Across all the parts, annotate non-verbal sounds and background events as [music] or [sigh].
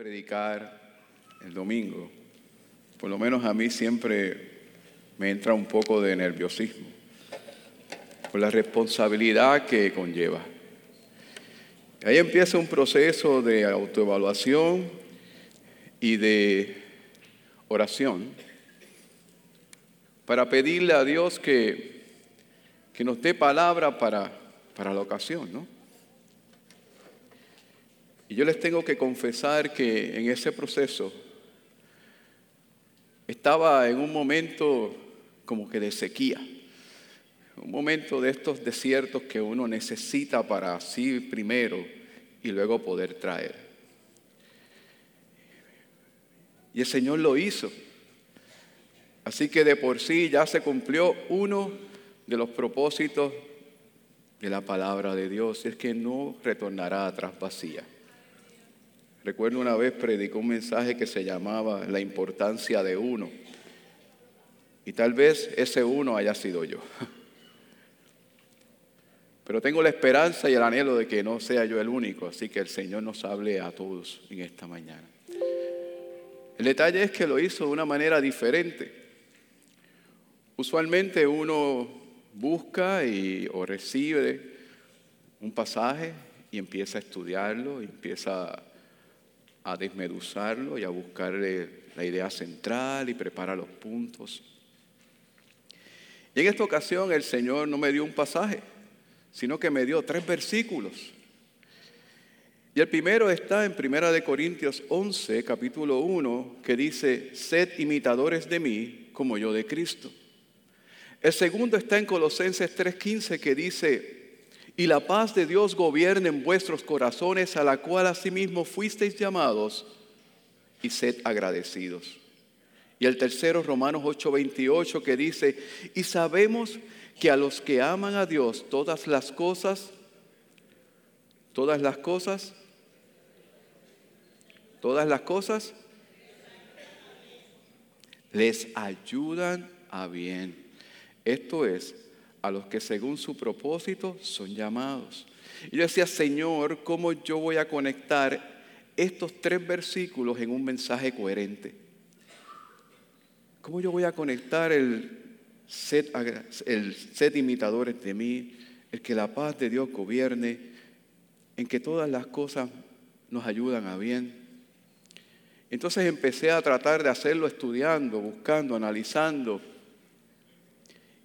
predicar el domingo, por lo menos a mí siempre me entra un poco de nerviosismo por la responsabilidad que conlleva. Ahí empieza un proceso de autoevaluación y de oración para pedirle a Dios que, que nos dé palabra para, para la ocasión, ¿no? Y yo les tengo que confesar que en ese proceso estaba en un momento como que de sequía, un momento de estos desiertos que uno necesita para así primero y luego poder traer. Y el Señor lo hizo. Así que de por sí ya se cumplió uno de los propósitos de la palabra de Dios, es que no retornará atrás vacía. Recuerdo una vez predicó un mensaje que se llamaba La importancia de uno. Y tal vez ese uno haya sido yo. [laughs] Pero tengo la esperanza y el anhelo de que no sea yo el único, así que el Señor nos hable a todos en esta mañana. El detalle es que lo hizo de una manera diferente. Usualmente uno busca y, o recibe un pasaje y empieza a estudiarlo, y empieza a desmeduzarlo y a buscarle la idea central y prepara los puntos. Y en esta ocasión el Señor no me dio un pasaje, sino que me dio tres versículos. Y el primero está en Primera de Corintios 11, capítulo 1, que dice, sed imitadores de mí como yo de Cristo. El segundo está en Colosenses 3:15 que dice, y la paz de Dios gobierne en vuestros corazones, a la cual asimismo fuisteis llamados, y sed agradecidos. Y el tercero, Romanos 8:28, que dice, y sabemos que a los que aman a Dios, todas las cosas, todas las cosas, todas las cosas, les ayudan a bien. Esto es, a los que según su propósito son llamados. Y yo decía, Señor, ¿cómo yo voy a conectar estos tres versículos en un mensaje coherente? ¿Cómo yo voy a conectar el set, el set imitadores de mí, el que la paz de Dios gobierne, en que todas las cosas nos ayudan a bien? Entonces empecé a tratar de hacerlo estudiando, buscando, analizando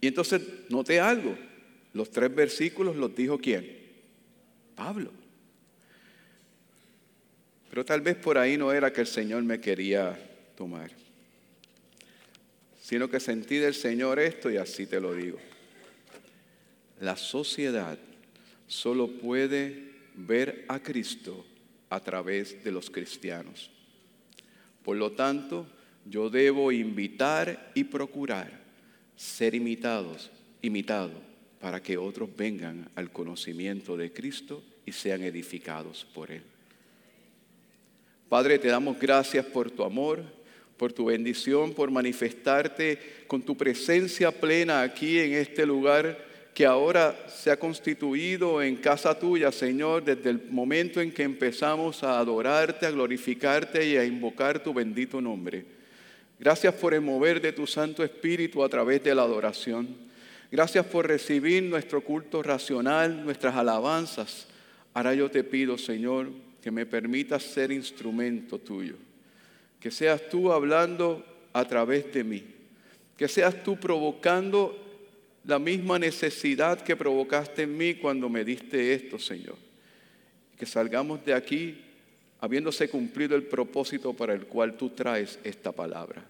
y entonces noté algo. Los tres versículos los dijo quién? Pablo. Pero tal vez por ahí no era que el Señor me quería tomar, sino que sentí del Señor esto y así te lo digo. La sociedad solo puede ver a Cristo a través de los cristianos. Por lo tanto, yo debo invitar y procurar ser imitados, imitado, para que otros vengan al conocimiento de Cristo y sean edificados por Él. Padre, te damos gracias por tu amor, por tu bendición, por manifestarte con tu presencia plena aquí en este lugar que ahora se ha constituido en casa tuya, Señor, desde el momento en que empezamos a adorarte, a glorificarte y a invocar tu bendito nombre. Gracias por el mover de tu Santo Espíritu a través de la adoración. Gracias por recibir nuestro culto racional, nuestras alabanzas. Ahora yo te pido, Señor, que me permitas ser instrumento tuyo. Que seas tú hablando a través de mí. Que seas tú provocando la misma necesidad que provocaste en mí cuando me diste esto, Señor. Que salgamos de aquí habiéndose cumplido el propósito para el cual tú traes esta palabra.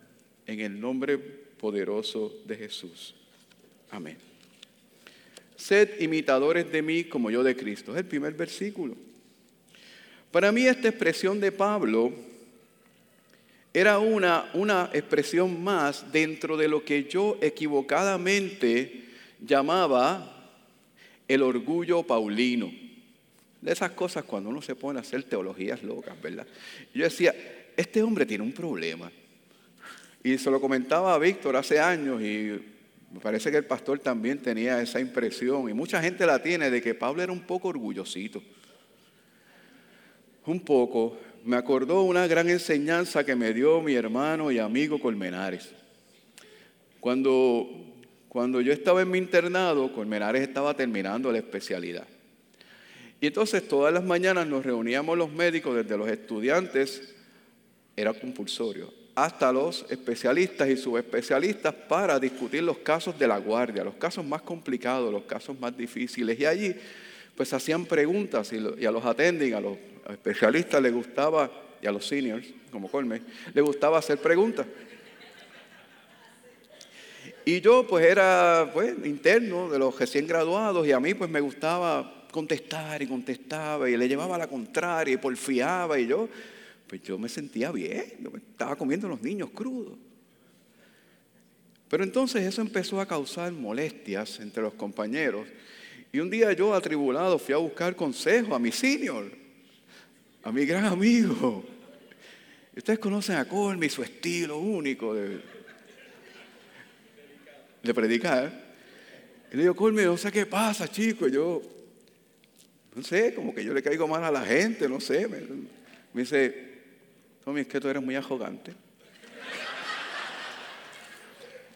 En el nombre poderoso de Jesús. Amén. Sed imitadores de mí como yo de Cristo. Es el primer versículo. Para mí esta expresión de Pablo era una, una expresión más dentro de lo que yo equivocadamente llamaba el orgullo paulino de esas cosas cuando uno se pone a hacer teologías locas, ¿verdad? Yo decía, este hombre tiene un problema. Y se lo comentaba a Víctor hace años y me parece que el pastor también tenía esa impresión y mucha gente la tiene de que Pablo era un poco orgullosito. Un poco, me acordó una gran enseñanza que me dio mi hermano y amigo Colmenares. Cuando, cuando yo estaba en mi internado, Colmenares estaba terminando la especialidad. Y entonces todas las mañanas nos reuníamos los médicos, desde los estudiantes, era compulsorio, hasta los especialistas y subespecialistas para discutir los casos de la guardia, los casos más complicados, los casos más difíciles. Y allí pues hacían preguntas y, a los attending, a los especialistas les gustaba, y a los seniors, como Colme, les gustaba hacer preguntas. Y yo pues era pues, interno de los recién graduados y a mí pues me gustaba contestar y contestaba y le llevaba la contraria y porfiaba y yo pues yo me sentía bien, estaba comiendo los niños crudos. Pero entonces eso empezó a causar molestias entre los compañeros. Y un día yo, atribulado, fui a buscar consejo a mi senior, a mi gran amigo. Ustedes conocen a Colmy, su estilo único de, de predicar. Y le digo, Colmy, no sé qué pasa, chico. yo, no sé, como que yo le caigo mal a la gente, no sé. Me, dice, Tommy, es que tú eres muy arrogante.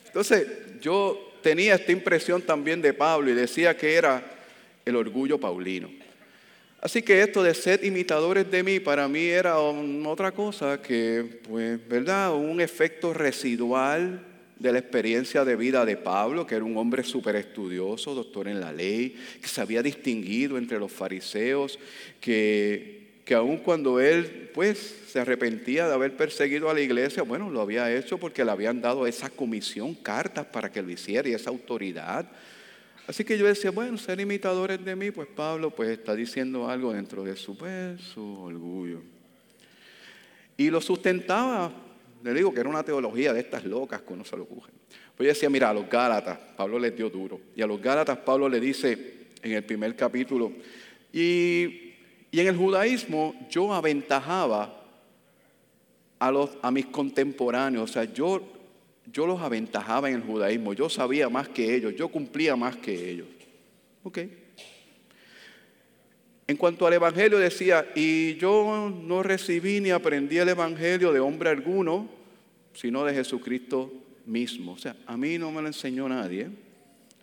Entonces, yo tenía esta impresión también de Pablo y decía que era el orgullo paulino. Así que esto de ser imitadores de mí para mí era otra cosa que, pues, ¿verdad? Un efecto residual de la experiencia de vida de Pablo, que era un hombre súper estudioso, doctor en la ley, que se había distinguido entre los fariseos, que que aun cuando él pues se arrepentía de haber perseguido a la iglesia, bueno, lo había hecho porque le habían dado esa comisión, cartas para que lo hiciera y esa autoridad. Así que yo decía, bueno, ser imitadores de mí, pues Pablo pues está diciendo algo dentro de su, pues, su orgullo. Y lo sustentaba, le digo que era una teología de estas locas que uno se lo ocurre. Pues yo decía, mira, a los Gálatas, Pablo les dio duro. Y a los Gálatas Pablo le dice en el primer capítulo, y y en el judaísmo yo aventajaba a, los, a mis contemporáneos, o sea, yo, yo los aventajaba en el judaísmo, yo sabía más que ellos, yo cumplía más que ellos. Ok. En cuanto al Evangelio decía, y yo no recibí ni aprendí el Evangelio de hombre alguno, sino de Jesucristo mismo. O sea, a mí no me lo enseñó nadie,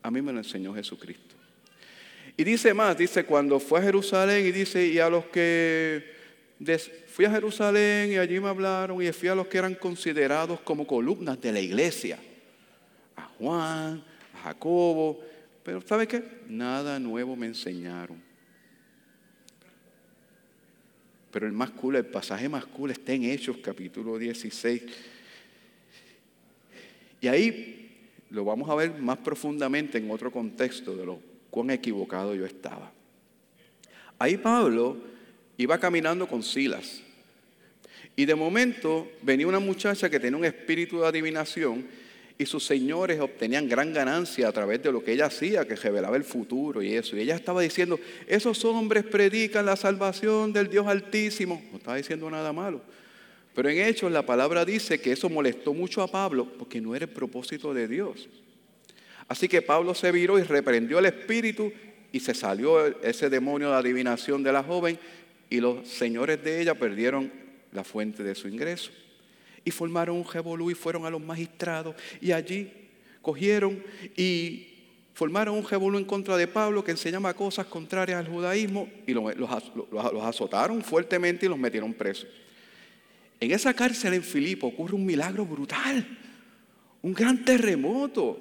a mí me lo enseñó Jesucristo. Y dice más, dice, cuando fue a Jerusalén y dice, y a los que fui a Jerusalén y allí me hablaron y fui a los que eran considerados como columnas de la iglesia, a Juan, a Jacobo, pero ¿sabe qué? Nada nuevo me enseñaron. Pero el más cool, el pasaje más cool está en Hechos capítulo 16. Y ahí lo vamos a ver más profundamente en otro contexto de los cuán equivocado yo estaba. Ahí Pablo iba caminando con Silas. Y de momento venía una muchacha que tenía un espíritu de adivinación y sus señores obtenían gran ganancia a través de lo que ella hacía, que revelaba el futuro y eso. Y ella estaba diciendo, esos hombres predican la salvación del Dios Altísimo. No estaba diciendo nada malo. Pero en Hechos la palabra dice que eso molestó mucho a Pablo porque no era el propósito de Dios. Así que Pablo se viró y reprendió el espíritu y se salió ese demonio de adivinación de la joven y los señores de ella perdieron la fuente de su ingreso. Y formaron un revolú y fueron a los magistrados y allí cogieron y formaron un revolú en contra de Pablo que enseñaba cosas contrarias al judaísmo y los, los azotaron fuertemente y los metieron presos. En esa cárcel en Filipo ocurre un milagro brutal, un gran terremoto.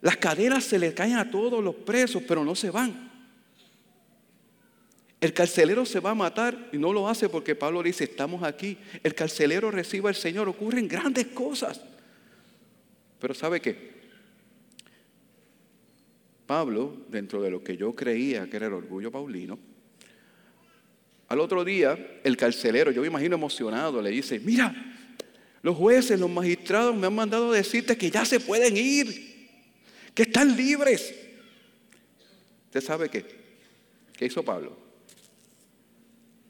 Las cadenas se le caen a todos los presos, pero no se van. El carcelero se va a matar y no lo hace porque Pablo dice, estamos aquí. El carcelero recibe al Señor, ocurren grandes cosas. Pero ¿sabe qué? Pablo, dentro de lo que yo creía que era el orgullo paulino, al otro día el carcelero, yo me imagino emocionado, le dice, mira, los jueces, los magistrados me han mandado decirte que ya se pueden ir que están libres. ¿Usted sabe qué? ¿Qué hizo Pablo?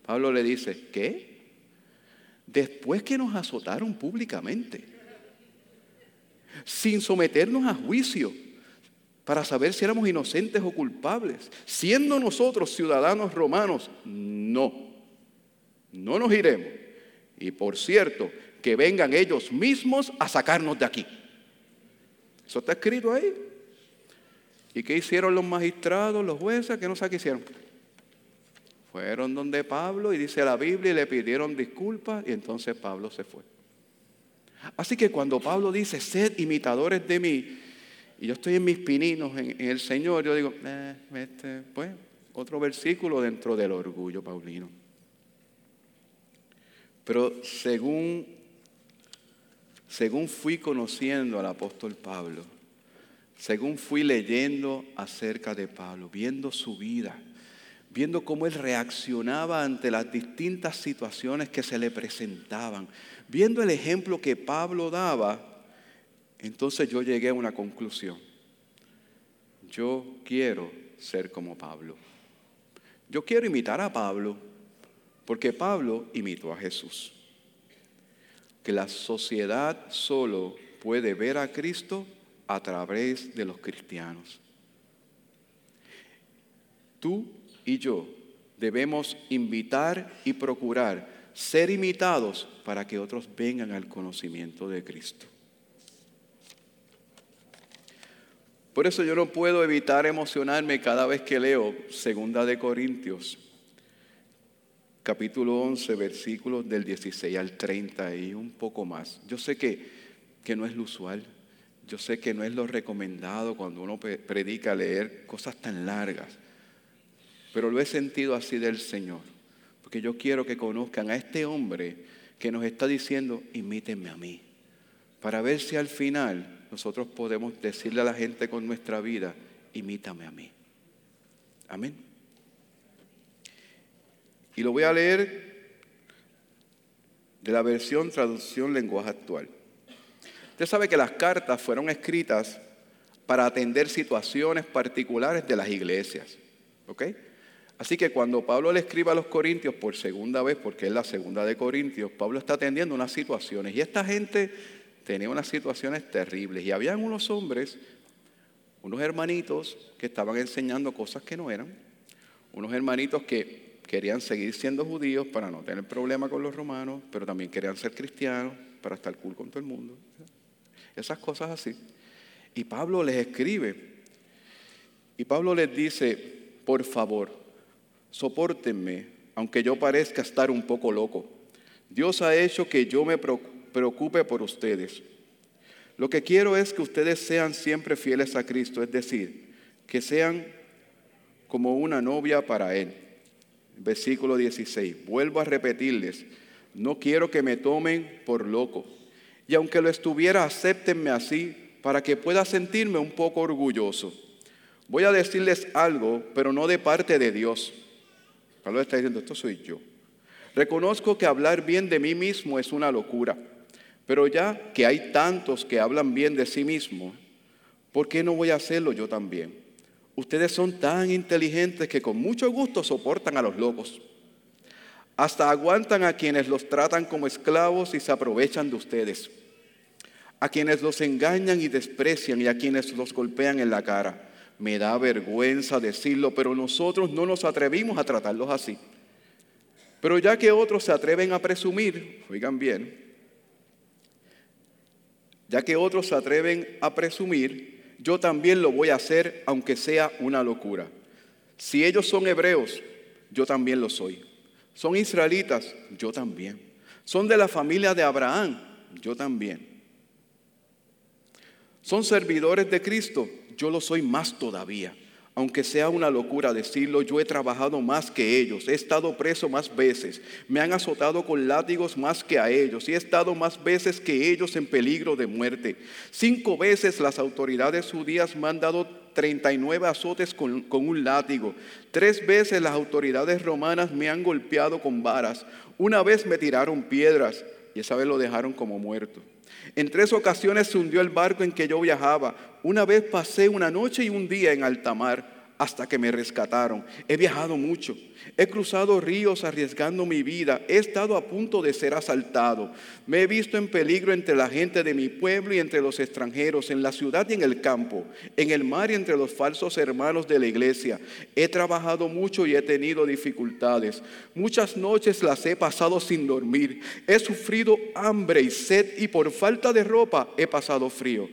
Pablo le dice, ¿qué? Después que nos azotaron públicamente, sin someternos a juicio, para saber si éramos inocentes o culpables, siendo nosotros ciudadanos romanos, no, no nos iremos. Y por cierto, que vengan ellos mismos a sacarnos de aquí. Eso está escrito ahí. ¿Y qué hicieron los magistrados, los jueces? Que no sé qué hicieron. Fueron donde Pablo y dice la Biblia y le pidieron disculpas y entonces Pablo se fue. Así que cuando Pablo dice, sed imitadores de mí, y yo estoy en mis pininos en, el Señor, yo digo, eh, este, pues, otro versículo dentro del orgullo paulino. Pero según, según fui conociendo al apóstol Pablo, según fui leyendo acerca de Pablo, viendo su vida, viendo cómo él reaccionaba ante las distintas situaciones que se le presentaban, viendo el ejemplo que Pablo daba, entonces yo llegué a una conclusión. Yo quiero ser como Pablo. Yo quiero imitar a Pablo porque Pablo imitó a Jesús. Que la sociedad solo puede ver a Cristo a través de los cristianos. Tú y yo debemos invitar y procurar ser imitados para que otros vengan al conocimiento de Cristo. Por eso yo no puedo evitar emocionarme cada vez que leo Segunda de Corintios, capítulo 11, versículos del 16 al 30 y un poco más. Yo sé que, que no es lo usual, yo sé que no es lo recomendado cuando uno predica leer cosas tan largas, pero lo he sentido así del Señor, porque yo quiero que conozcan a este hombre que nos está diciendo, imítenme a mí, para ver si al final nosotros podemos decirle a la gente con nuestra vida, imítame a mí. Amén. Y lo voy a leer de la versión traducción lenguaje actual. Usted sabe que las cartas fueron escritas para atender situaciones particulares de las iglesias. ¿Ok? Así que cuando Pablo le escribe a los corintios por segunda vez, porque es la segunda de Corintios, Pablo está atendiendo unas situaciones. Y esta gente tenía unas situaciones terribles. Y habían unos hombres, unos hermanitos que estaban enseñando cosas que no eran, unos hermanitos que querían seguir siendo judíos para no tener problema con los romanos, pero también querían ser cristianos para estar cool con todo el mundo. Esas cosas así. Y Pablo les escribe. Y Pablo les dice, por favor, soportenme, aunque yo parezca estar un poco loco. Dios ha hecho que yo me preocupe por ustedes. Lo que quiero es que ustedes sean siempre fieles a Cristo, es decir, que sean como una novia para Él. Versículo 16. Vuelvo a repetirles, no quiero que me tomen por loco. Y aunque lo estuviera, acéptenme así para que pueda sentirme un poco orgulloso. Voy a decirles algo, pero no de parte de Dios. Pablo está diciendo, esto soy yo. Reconozco que hablar bien de mí mismo es una locura. Pero ya que hay tantos que hablan bien de sí mismos, ¿por qué no voy a hacerlo yo también? Ustedes son tan inteligentes que con mucho gusto soportan a los locos. Hasta aguantan a quienes los tratan como esclavos y se aprovechan de ustedes. A quienes los engañan y desprecian y a quienes los golpean en la cara. Me da vergüenza decirlo, pero nosotros no nos atrevimos a tratarlos así. Pero ya que otros se atreven a presumir, oigan bien, ya que otros se atreven a presumir, yo también lo voy a hacer aunque sea una locura. Si ellos son hebreos, yo también lo soy. Son israelitas, yo también. Son de la familia de Abraham, yo también. Son servidores de Cristo, yo lo soy más todavía aunque sea una locura decirlo, yo he trabajado más que ellos, he estado preso más veces, me han azotado con látigos más que a ellos y he estado más veces que ellos en peligro de muerte. Cinco veces las autoridades judías me han dado 39 azotes con, con un látigo. Tres veces las autoridades romanas me han golpeado con varas. Una vez me tiraron piedras y esa vez lo dejaron como muerto. En tres ocasiones se hundió el barco en que yo viajaba. Una vez pasé una noche y un día en alta mar. Hasta que me rescataron. He viajado mucho, he cruzado ríos arriesgando mi vida, he estado a punto de ser asaltado, me he visto en peligro entre la gente de mi pueblo y entre los extranjeros, en la ciudad y en el campo, en el mar y entre los falsos hermanos de la iglesia. He trabajado mucho y he tenido dificultades. Muchas noches las he pasado sin dormir, he sufrido hambre y sed y por falta de ropa he pasado frío.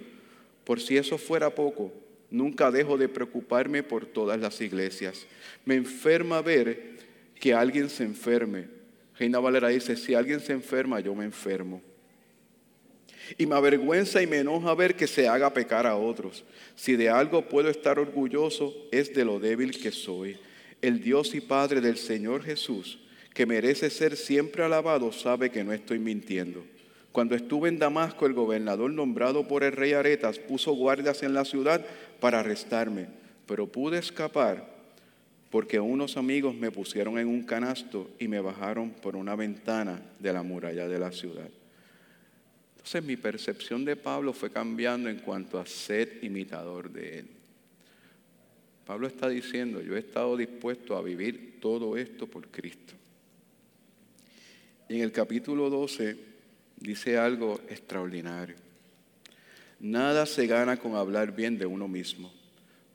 Por si eso fuera poco, Nunca dejo de preocuparme por todas las iglesias. Me enferma ver que alguien se enferme. Reina Valera dice, si alguien se enferma, yo me enfermo. Y me avergüenza y me enoja ver que se haga pecar a otros. Si de algo puedo estar orgulloso, es de lo débil que soy. El Dios y Padre del Señor Jesús, que merece ser siempre alabado, sabe que no estoy mintiendo. Cuando estuve en Damasco, el gobernador nombrado por el rey Aretas puso guardias en la ciudad para arrestarme, pero pude escapar porque unos amigos me pusieron en un canasto y me bajaron por una ventana de la muralla de la ciudad. Entonces mi percepción de Pablo fue cambiando en cuanto a ser imitador de él. Pablo está diciendo, yo he estado dispuesto a vivir todo esto por Cristo. Y en el capítulo 12 dice algo extraordinario. Nada se gana con hablar bien de uno mismo,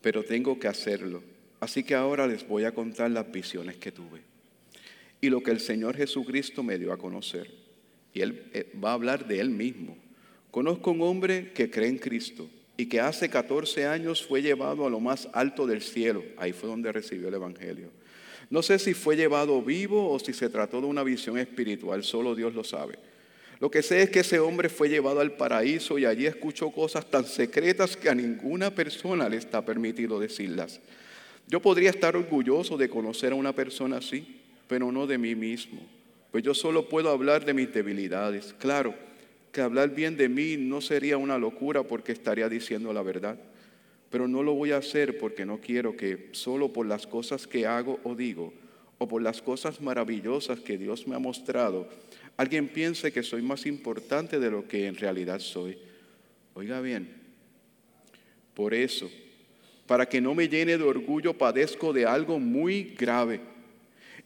pero tengo que hacerlo. Así que ahora les voy a contar las visiones que tuve y lo que el Señor Jesucristo me dio a conocer. Y Él eh, va a hablar de Él mismo. Conozco un hombre que cree en Cristo y que hace 14 años fue llevado a lo más alto del cielo. Ahí fue donde recibió el Evangelio. No sé si fue llevado vivo o si se trató de una visión espiritual, solo Dios lo sabe. Lo que sé es que ese hombre fue llevado al paraíso y allí escuchó cosas tan secretas que a ninguna persona le está permitido decirlas. Yo podría estar orgulloso de conocer a una persona así, pero no de mí mismo, pues yo solo puedo hablar de mis debilidades. Claro, que hablar bien de mí no sería una locura porque estaría diciendo la verdad, pero no lo voy a hacer porque no quiero que solo por las cosas que hago o digo, o por las cosas maravillosas que Dios me ha mostrado, alguien piense que soy más importante de lo que en realidad soy. Oiga bien, por eso, para que no me llene de orgullo, padezco de algo muy grave.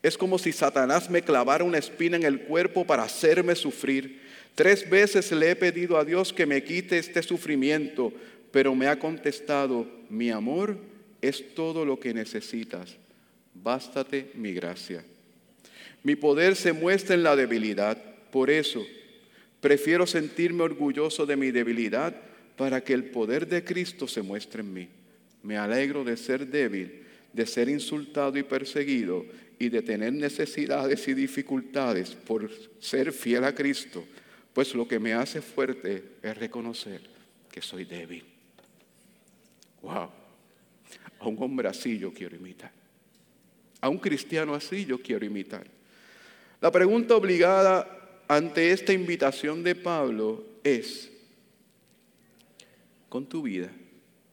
Es como si Satanás me clavara una espina en el cuerpo para hacerme sufrir. Tres veces le he pedido a Dios que me quite este sufrimiento, pero me ha contestado, mi amor es todo lo que necesitas. Bástate mi gracia. Mi poder se muestra en la debilidad. Por eso, prefiero sentirme orgulloso de mi debilidad para que el poder de Cristo se muestre en mí. Me alegro de ser débil, de ser insultado y perseguido y de tener necesidades y dificultades por ser fiel a Cristo, pues lo que me hace fuerte es reconocer que soy débil. Wow, a un hombre así yo quiero imitar. A un cristiano así yo quiero imitar. La pregunta obligada ante esta invitación de Pablo es, con tu vida,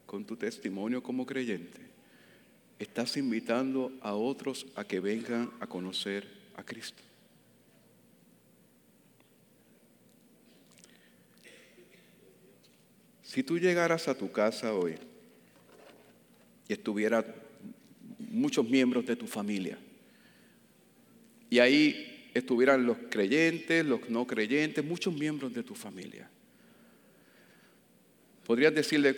con tu testimonio como creyente, estás invitando a otros a que vengan a conocer a Cristo. Si tú llegaras a tu casa hoy y estuvieran muchos miembros de tu familia, y ahí estuvieran los creyentes, los no creyentes, muchos miembros de tu familia. Podrías decirle,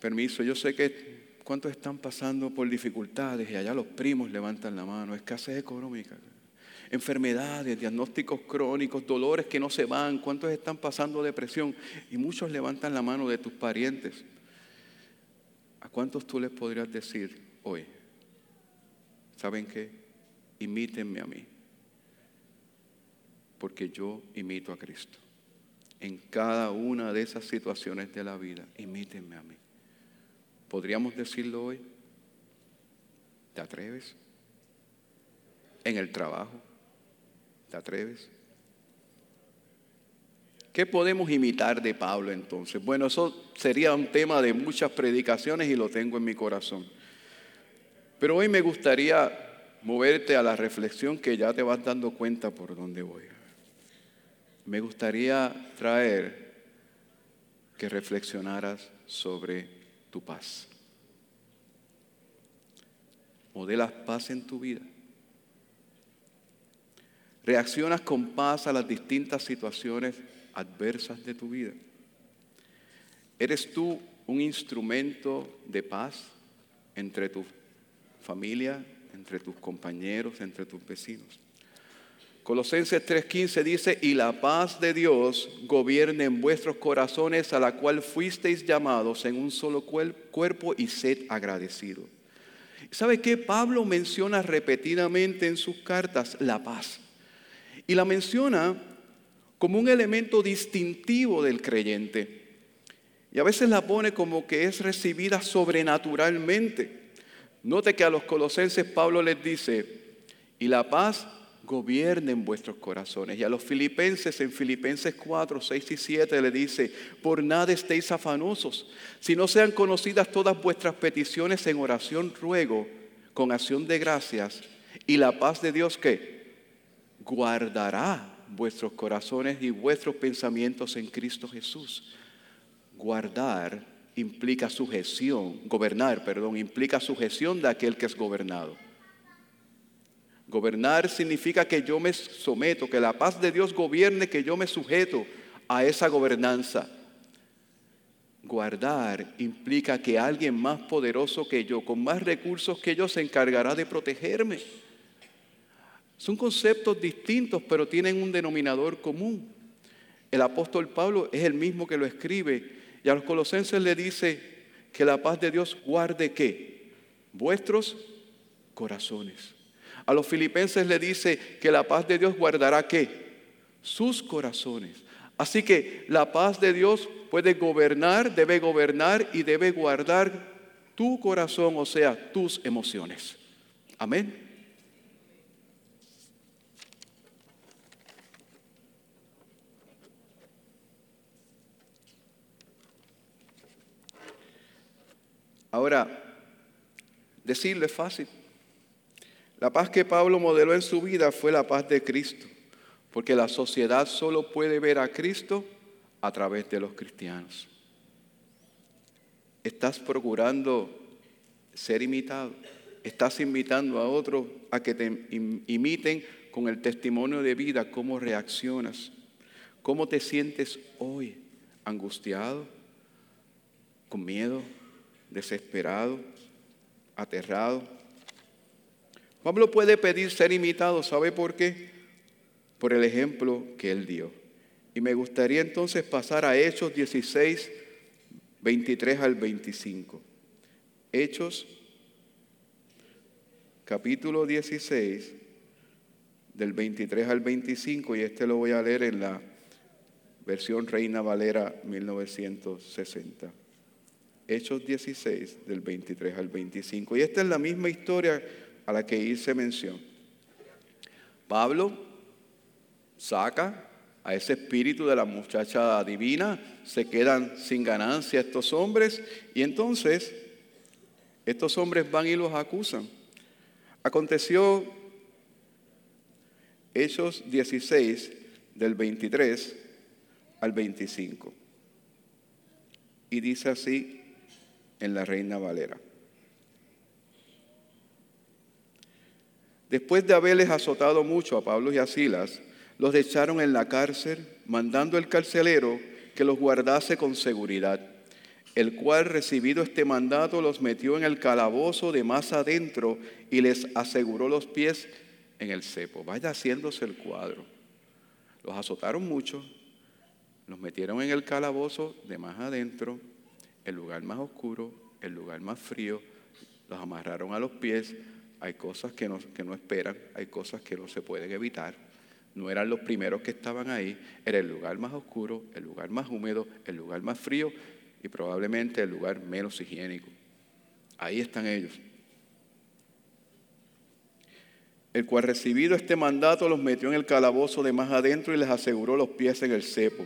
permiso, yo sé que cuántos están pasando por dificultades y allá los primos levantan la mano, escasez económica, enfermedades, diagnósticos crónicos, dolores que no se van, cuántos están pasando depresión y muchos levantan la mano de tus parientes. ¿A cuántos tú les podrías decir hoy? ¿Saben qué? Imítenme a mí porque yo imito a Cristo. En cada una de esas situaciones de la vida, imítenme a mí. ¿Podríamos decirlo hoy? ¿Te atreves? ¿En el trabajo? ¿Te atreves? ¿Qué podemos imitar de Pablo entonces? Bueno, eso sería un tema de muchas predicaciones y lo tengo en mi corazón. Pero hoy me gustaría moverte a la reflexión que ya te vas dando cuenta por dónde voy me gustaría traer que reflexionaras sobre tu paz. modelas paz en tu vida. Reaccionas con paz a las distintas situaciones adversas de tu vida. ¿Eres tú un instrumento de paz entre tu familia, entre tus compañeros, entre tus vecinos? Colosenses 3:15 dice, y la paz de Dios gobierne en vuestros corazones a la cual fuisteis llamados en un solo cuerpo y sed agradecidos. ¿Sabe qué? Pablo menciona repetidamente en sus cartas la paz. Y la menciona como un elemento distintivo del creyente. Y a veces la pone como que es recibida sobrenaturalmente. Note que a los colosenses Pablo les dice, y la paz gobierne en vuestros corazones. Y a los filipenses en Filipenses 4, 6 y 7 le dice, por nada estéis afanosos, si no sean conocidas todas vuestras peticiones en oración, ruego, con acción de gracias, y la paz de Dios que guardará vuestros corazones y vuestros pensamientos en Cristo Jesús. Guardar implica sujeción, gobernar, perdón, implica sujeción de aquel que es gobernado. Gobernar significa que yo me someto, que la paz de Dios gobierne, que yo me sujeto a esa gobernanza. Guardar implica que alguien más poderoso que yo, con más recursos que yo, se encargará de protegerme. Son conceptos distintos, pero tienen un denominador común. El apóstol Pablo es el mismo que lo escribe y a los colosenses le dice que la paz de Dios guarde qué? Vuestros corazones. A los filipenses le dice que la paz de Dios guardará qué? Sus corazones. Así que la paz de Dios puede gobernar, debe gobernar y debe guardar tu corazón, o sea, tus emociones. Amén. Ahora, decirle es fácil. La paz que Pablo modeló en su vida fue la paz de Cristo, porque la sociedad solo puede ver a Cristo a través de los cristianos. Estás procurando ser imitado. Estás invitando a otros a que te imiten con el testimonio de vida, cómo reaccionas, cómo te sientes hoy, angustiado, con miedo, desesperado, aterrado Pablo puede pedir ser imitado, ¿sabe por qué? Por el ejemplo que él dio. Y me gustaría entonces pasar a Hechos 16, 23 al 25. Hechos, capítulo 16, del 23 al 25, y este lo voy a leer en la versión Reina Valera 1960. Hechos 16, del 23 al 25. Y esta es la misma historia a la que hice mención. Pablo saca a ese espíritu de la muchacha divina, se quedan sin ganancia estos hombres y entonces estos hombres van y los acusan. Aconteció Hechos 16 del 23 al 25 y dice así en la Reina Valera. Después de haberles azotado mucho a Pablo y a Silas, los echaron en la cárcel, mandando el carcelero que los guardase con seguridad, el cual, recibido este mandato, los metió en el calabozo de más adentro y les aseguró los pies en el cepo. Vaya haciéndose el cuadro. Los azotaron mucho, los metieron en el calabozo de más adentro, el lugar más oscuro, el lugar más frío, los amarraron a los pies, hay cosas que no, esperan, hay cosas que no se pueden evitar. No eran los primeros que estaban ahí, era el lugar más oscuro, el lugar más húmedo, el lugar más frío y probablemente el lugar menos higiénico. Ahí están ellos. El cual recibido este mandato los metió en el calabozo de más adentro y les aseguró los pies en el cepo.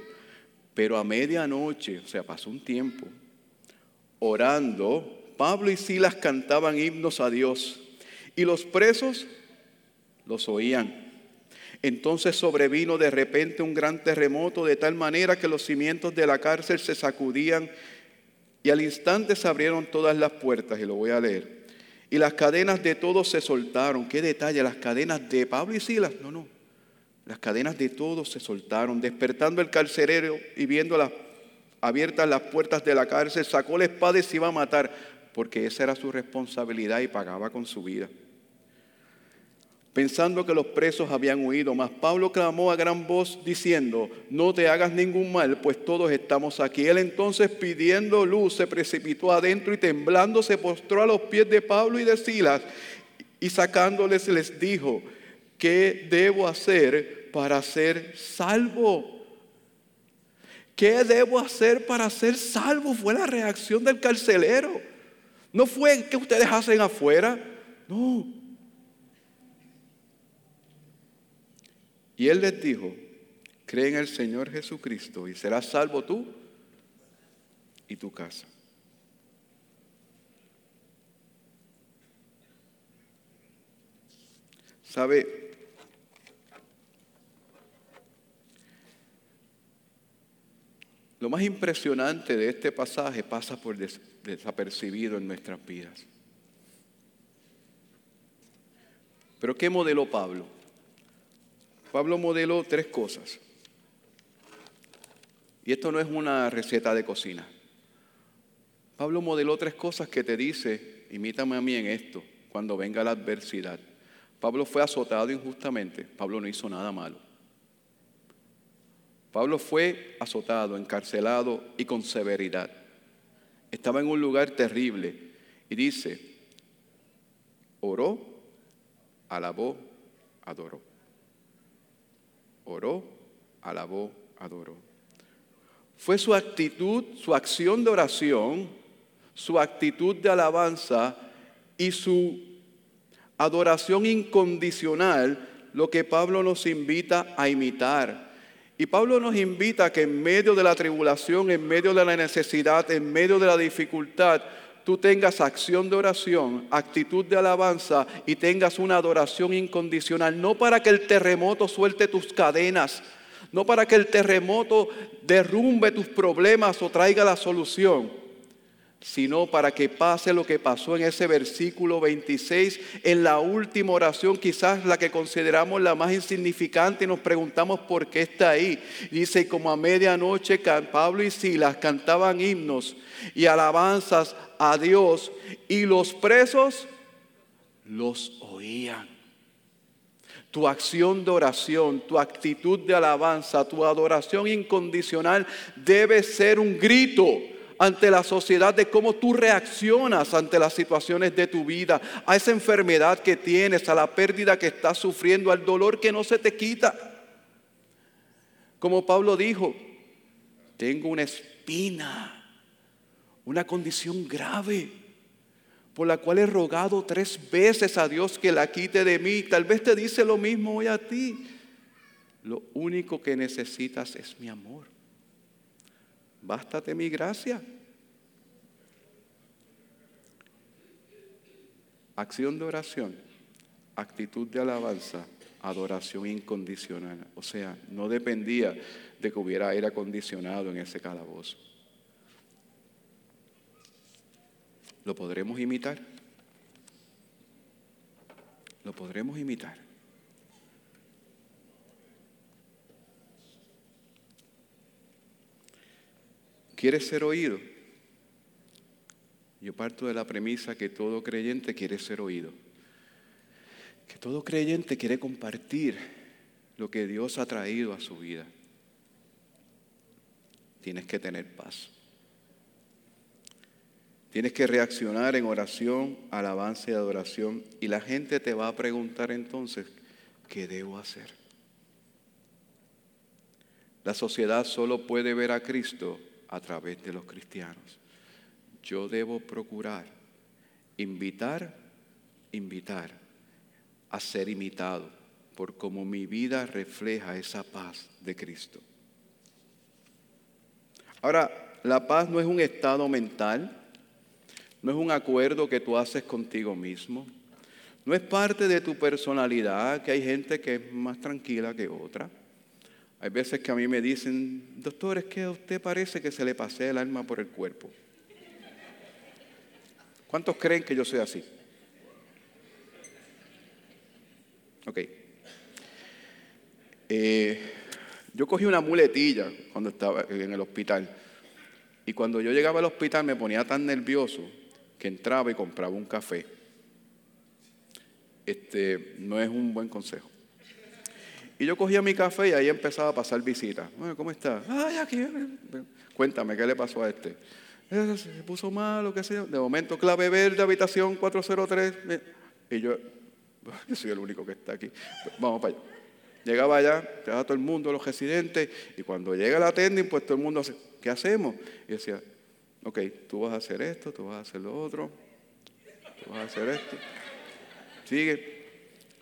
Pero a medianoche, o sea, pasó un tiempo, orando, Pablo y Silas cantaban himnos a Dios y los presos los oían. Entonces sobrevino de repente un gran terremoto de tal manera que los cimientos de la cárcel se sacudían y al instante se abrieron todas las puertas, y lo voy a leer. Y las cadenas de todos se soltaron. ¿Qué detalle? Las cadenas de Pablo y Silas. No, no. Las cadenas de todos se soltaron. Despertando el carcelero y viendo las, abiertas las puertas de la cárcel, sacó la espada y se iba a matar, porque esa era su responsabilidad y pagaba con su vida pensando que los presos habían huido. Mas Pablo clamó a gran voz diciendo, no te hagas ningún mal, pues todos estamos aquí. Él entonces pidiendo luz se precipitó adentro y temblando se postró a los pies de Pablo y de Silas y sacándoles les dijo, ¿qué debo hacer para ser salvo? ¿Qué debo hacer para ser salvo? Fue la reacción del carcelero. No fue que ustedes hacen afuera. No, Y él les dijo, cree en el Señor Jesucristo y serás salvo tú y tu casa. ¿Sabe? Lo más impresionante de este pasaje pasa por desapercibido en nuestras vidas. Pero ¿qué modeló Pablo? Pablo modeló tres cosas. Y esto no es una receta de cocina. Pablo modeló tres cosas que te dice, imítame a mí en esto, cuando venga la adversidad. Pablo fue azotado injustamente, Pablo no hizo nada malo. Pablo fue azotado, encarcelado y con severidad. Estaba en un lugar terrible y dice, oró, alabó, adoró oró, alabó, adoró. Fue su actitud, su acción de oración, su actitud de alabanza y su adoración incondicional lo que Pablo nos invita a imitar. Y Pablo nos invita a que en medio de la tribulación, en medio de la necesidad, en medio de la dificultad, tú tengas acción de oración, actitud de alabanza y tengas una adoración incondicional, no para que el terremoto suelte tus cadenas, no para que el terremoto derrumbe tus problemas o traiga la solución, sino para que pase lo que pasó en ese versículo 26, en la última oración, quizás la que consideramos la más insignificante, y nos preguntamos por qué está ahí. Dice, como a medianoche Pablo y Silas cantaban himnos y alabanzas a Dios, y los presos los oían. Tu acción de oración, tu actitud de alabanza, tu adoración incondicional debe ser un grito ante la sociedad de cómo tú reaccionas ante las situaciones de tu vida, a esa enfermedad que tienes, a la pérdida que estás sufriendo, al dolor que no se te quita. Como Pablo dijo, tengo una espina, una condición grave por la cual he rogado tres veces a Dios que la quite de mí. Tal vez te dice lo mismo hoy a ti. Lo único que necesitas es mi amor. Bástate mi gracia. Acción de oración, actitud de alabanza, adoración incondicional. O sea, no dependía de que hubiera aire acondicionado en ese calabozo. ¿Lo podremos imitar? ¿Lo podremos imitar? ¿Quieres ser oído? Yo parto de la premisa que todo creyente quiere ser oído. Que todo creyente quiere compartir lo que Dios ha traído a su vida. Tienes que tener paz. Tienes que reaccionar en oración, alabanza y adoración. Y la gente te va a preguntar entonces, ¿qué debo hacer? La sociedad solo puede ver a Cristo a través de los cristianos. Yo debo procurar invitar, invitar a ser imitado por cómo mi vida refleja esa paz de Cristo. Ahora, la paz no es un estado mental, no es un acuerdo que tú haces contigo mismo, no es parte de tu personalidad, que hay gente que es más tranquila que otra. Hay veces que a mí me dicen, doctor, es que a usted parece que se le pasea el alma por el cuerpo. ¿Cuántos creen que yo soy así? Ok. Eh, yo cogí una muletilla cuando estaba en el hospital. Y cuando yo llegaba al hospital me ponía tan nervioso que entraba y compraba un café. Este no es un buen consejo. Y yo cogía mi café y ahí empezaba a pasar visitas. ¿cómo está? Ay, aquí. Cuéntame, ¿qué le pasó a este? Eh, se puso mal o qué sé yo. De momento, clave verde, habitación 403. Y yo, [laughs] yo soy el único que está aquí. Vamos para allá. Llegaba allá, estaba todo el mundo, los residentes, y cuando llega la attending, pues todo el mundo hace, ¿qué hacemos? Y decía, ok, tú vas a hacer esto, tú vas a hacer lo otro, tú vas a hacer esto. Sigue,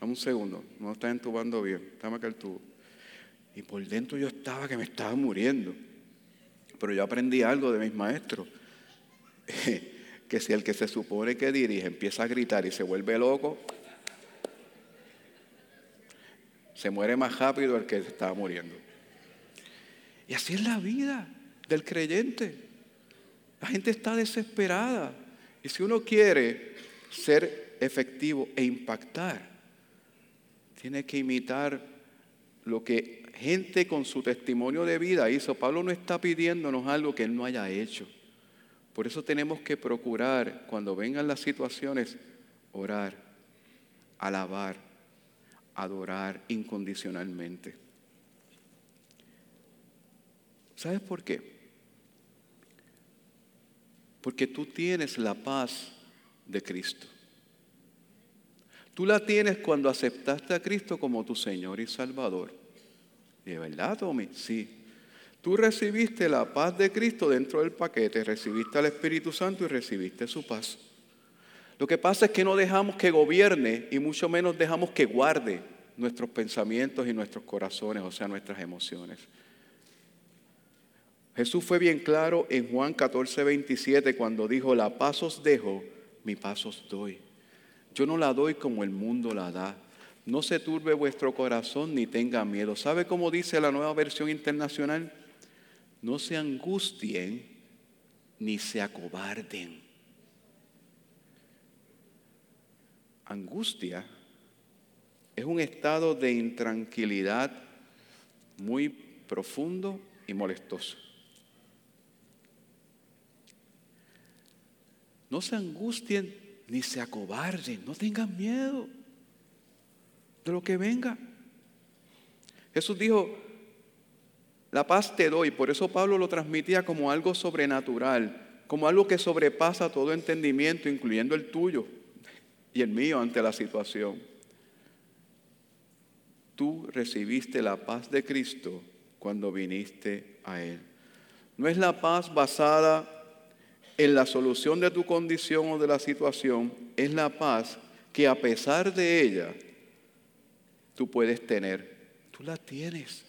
dame un segundo, no estás entubando bien, dame acá el tubo. Y por dentro yo estaba que me estaba muriendo. Pero yo aprendí algo de mis maestros. [laughs] que si el que se supone que dirige empieza a gritar y se vuelve loco, se muere más rápido el que estaba muriendo. Y así es la vida del creyente. La gente está desesperada. Y si uno quiere ser efectivo e impactar, tiene que imitar lo que gente con su testimonio de vida hizo. Pablo no está pidiéndonos algo que él no haya hecho. Por eso tenemos que procurar, cuando vengan las situaciones, orar, alabar, adorar incondicionalmente. ¿Sabes por qué? Porque tú tienes la paz de Cristo. Tú la tienes cuando aceptaste a Cristo como tu Señor y Salvador. ¿De verdad, Tommy? Sí. Tú recibiste la paz de Cristo dentro del paquete, recibiste al Espíritu Santo y recibiste su paz. Lo que pasa es que no dejamos que gobierne y mucho menos dejamos que guarde nuestros pensamientos y nuestros corazones, o sea, nuestras emociones. Jesús fue bien claro en Juan 14, 27 cuando dijo, la paz os dejo, mi paz os doy. Yo no la doy como el mundo la da. No se turbe vuestro corazón ni tenga miedo. ¿Sabe cómo dice la nueva versión internacional? No se angustien ni se acobarden. Angustia es un estado de intranquilidad muy profundo y molestoso. No se angustien ni se acobarden, no tengan miedo de lo que venga. Jesús dijo, la paz te doy, por eso Pablo lo transmitía como algo sobrenatural, como algo que sobrepasa todo entendimiento, incluyendo el tuyo y el mío ante la situación. Tú recibiste la paz de Cristo cuando viniste a Él. No es la paz basada en la solución de tu condición o de la situación, es la paz que a pesar de ella tú puedes tener. Tú la tienes.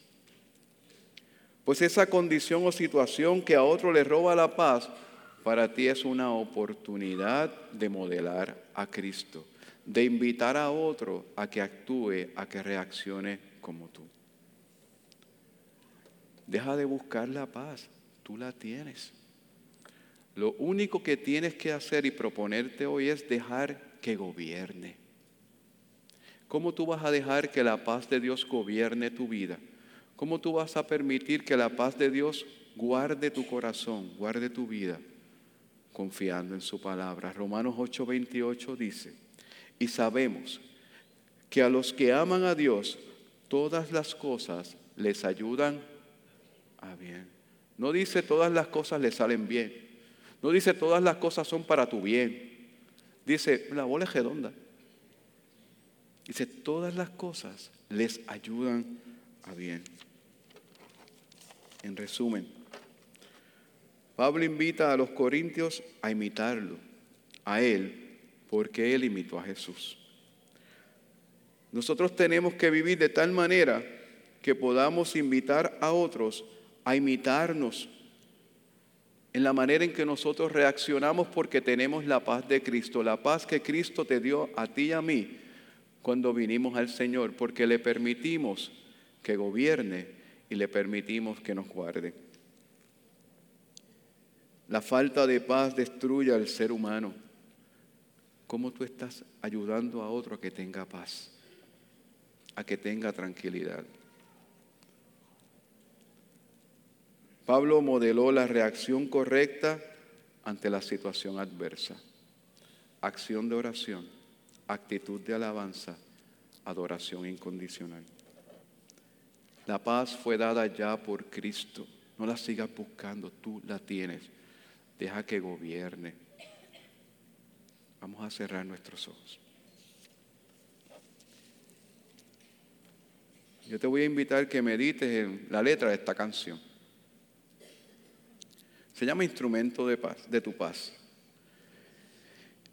Pues esa condición o situación que a otro le roba la paz, para ti es una oportunidad de modelar a Cristo, de invitar a otro a que actúe, a que reaccione como tú. Deja de buscar la paz, tú la tienes. Lo único que tienes que hacer y proponerte hoy es dejar que gobierne. ¿Cómo tú vas a dejar que la paz de Dios gobierne tu vida? ¿Cómo tú vas a permitir que la paz de Dios guarde tu corazón, guarde tu vida? Confiando en su palabra. Romanos 8:28 dice, y sabemos que a los que aman a Dios, todas las cosas les ayudan a bien. No dice todas las cosas les salen bien. No dice todas las cosas son para tu bien. Dice, la bola es redonda. Dice, todas las cosas les ayudan a bien. En resumen, Pablo invita a los corintios a imitarlo, a él, porque él imitó a Jesús. Nosotros tenemos que vivir de tal manera que podamos invitar a otros a imitarnos en la manera en que nosotros reaccionamos porque tenemos la paz de Cristo, la paz que Cristo te dio a ti y a mí cuando vinimos al Señor, porque le permitimos que gobierne y le permitimos que nos guarde. La falta de paz destruye al ser humano. ¿Cómo tú estás ayudando a otro a que tenga paz? a que tenga tranquilidad. Pablo modeló la reacción correcta ante la situación adversa. Acción de oración, actitud de alabanza, adoración incondicional. La paz fue dada ya por Cristo. No la sigas buscando, tú la tienes. Deja que gobierne. Vamos a cerrar nuestros ojos. Yo te voy a invitar que medites en la letra de esta canción. Se llama Instrumento de paz, de tu paz.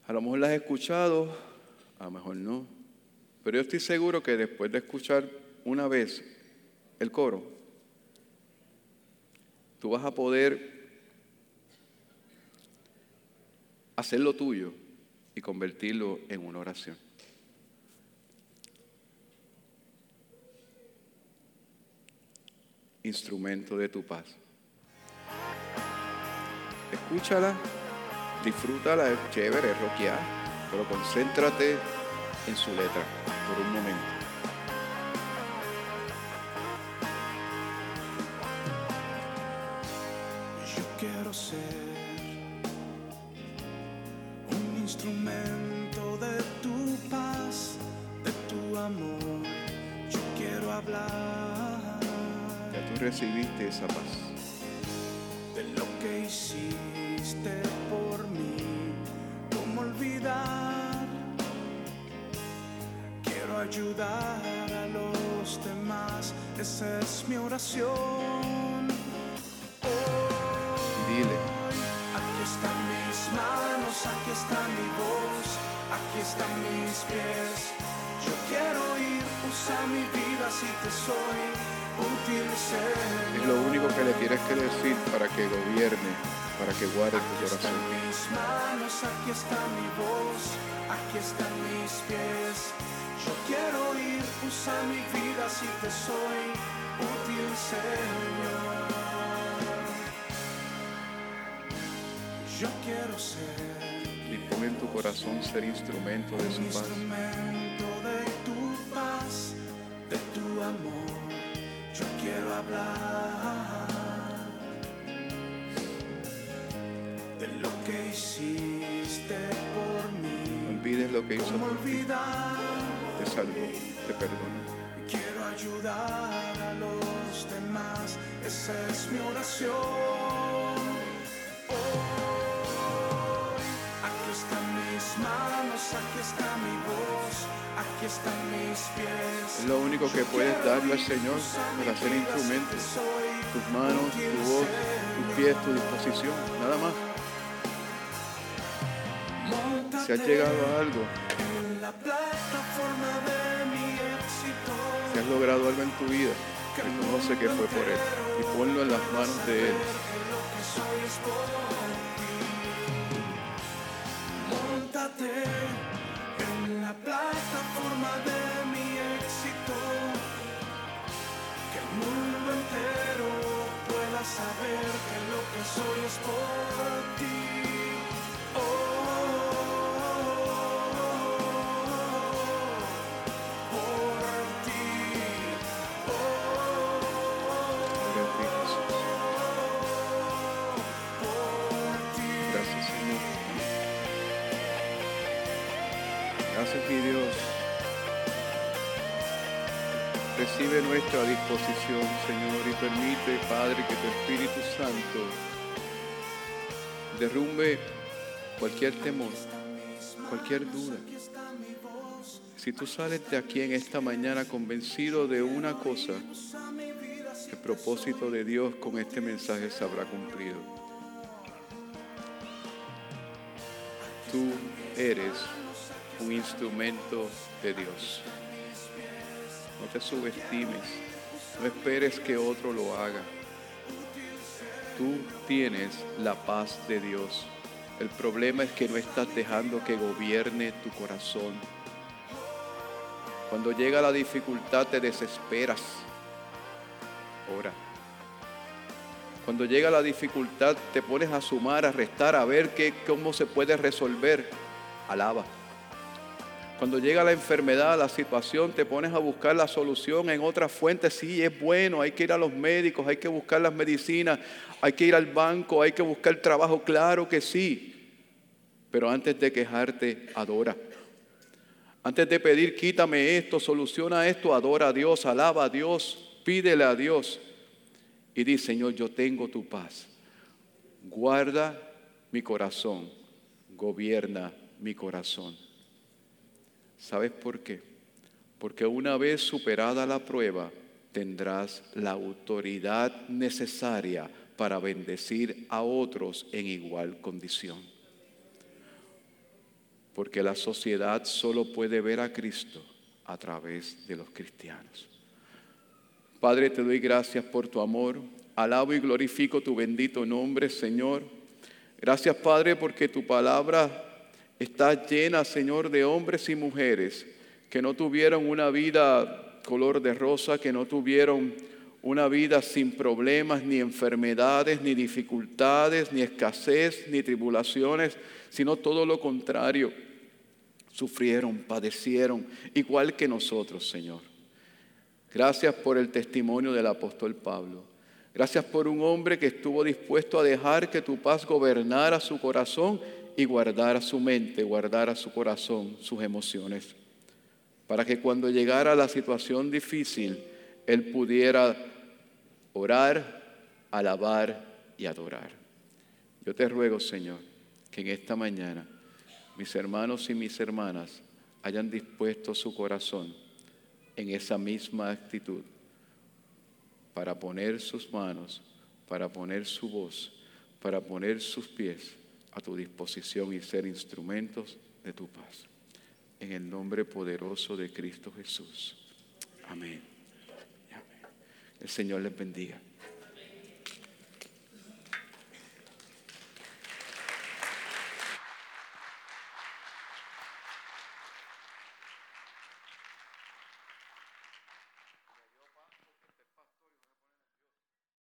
A lo mejor la has escuchado, a lo mejor no. Pero yo estoy seguro que después de escuchar una vez el coro, tú vas a poder hacer lo tuyo y convertirlo en una oración. Instrumento de tu paz. Escúchala, disfrútala, es chévere, es rockear, pero concéntrate en su letra por un momento. Tienes que decir para que gobierne, para que guarde tu Aquí están corazón. mis manos, aquí está mi voz, aquí están mis pies. Yo quiero ir, usa mi vida si te soy útil, Señor. Yo quiero ser Y pon en tu corazón ser instrumento de su paz. instrumento de tu paz, de tu amor. Yo quiero hablar lo que hiciste por No mí. olvides lo que hizo ¿Cómo por ti. Te salvó, te perdonó. Quiero ayudar a los demás, esa es mi oración. Hoy, aquí están mis manos, aquí está mi voz, aquí están mis pies. Es lo único que puedes darle al Señor para ser instrumento. Tus manos, tu voz, tus pies, tu disposición, nada más. Si has llegado a algo, si has logrado algo en tu vida, reconoce que fue por Él y ponlo en las manos de Él. Recibe nuestra disposición, Señor, y permite, Padre, que tu Espíritu Santo derrumbe cualquier temor, cualquier duda. Si tú sales de aquí en esta mañana convencido de una cosa, el propósito de Dios con este mensaje se habrá cumplido. Tú eres un instrumento de Dios. No te subestimes. No esperes que otro lo haga. Tú tienes la paz de Dios. El problema es que no estás dejando que gobierne tu corazón. Cuando llega la dificultad te desesperas. Ora. Cuando llega la dificultad te pones a sumar, a restar, a ver qué, cómo se puede resolver. Alaba. Cuando llega la enfermedad, la situación, te pones a buscar la solución en otras fuentes. Sí, es bueno, hay que ir a los médicos, hay que buscar las medicinas, hay que ir al banco, hay que buscar trabajo, claro que sí. Pero antes de quejarte, adora. Antes de pedir, quítame esto, soluciona esto, adora a Dios, alaba a Dios, pídele a Dios. Y di, Señor, yo tengo tu paz. Guarda mi corazón, gobierna mi corazón. ¿Sabes por qué? Porque una vez superada la prueba, tendrás la autoridad necesaria para bendecir a otros en igual condición. Porque la sociedad solo puede ver a Cristo a través de los cristianos. Padre, te doy gracias por tu amor. Alabo y glorifico tu bendito nombre, Señor. Gracias, Padre, porque tu palabra está llena, Señor, de hombres y mujeres que no tuvieron una vida color de rosa, que no tuvieron una vida sin problemas, ni enfermedades, ni dificultades, ni escasez, ni tribulaciones, sino todo lo contrario. Sufrieron, padecieron, igual que nosotros, Señor. Gracias por el testimonio del apóstol Pablo. Gracias por un hombre que estuvo dispuesto a dejar que tu paz gobernara su corazón y guardara su mente, guardara su corazón, sus emociones, para que cuando llegara la situación difícil, él pudiera orar, alabar y adorar. Yo te ruego, Señor, que en esta mañana mis hermanos y mis hermanas hayan dispuesto su corazón en esa misma actitud para poner sus manos, para poner su voz, para poner sus pies a tu disposición y ser instrumentos de tu paz. En el nombre poderoso de Cristo Jesús. Amén. El Señor les bendiga.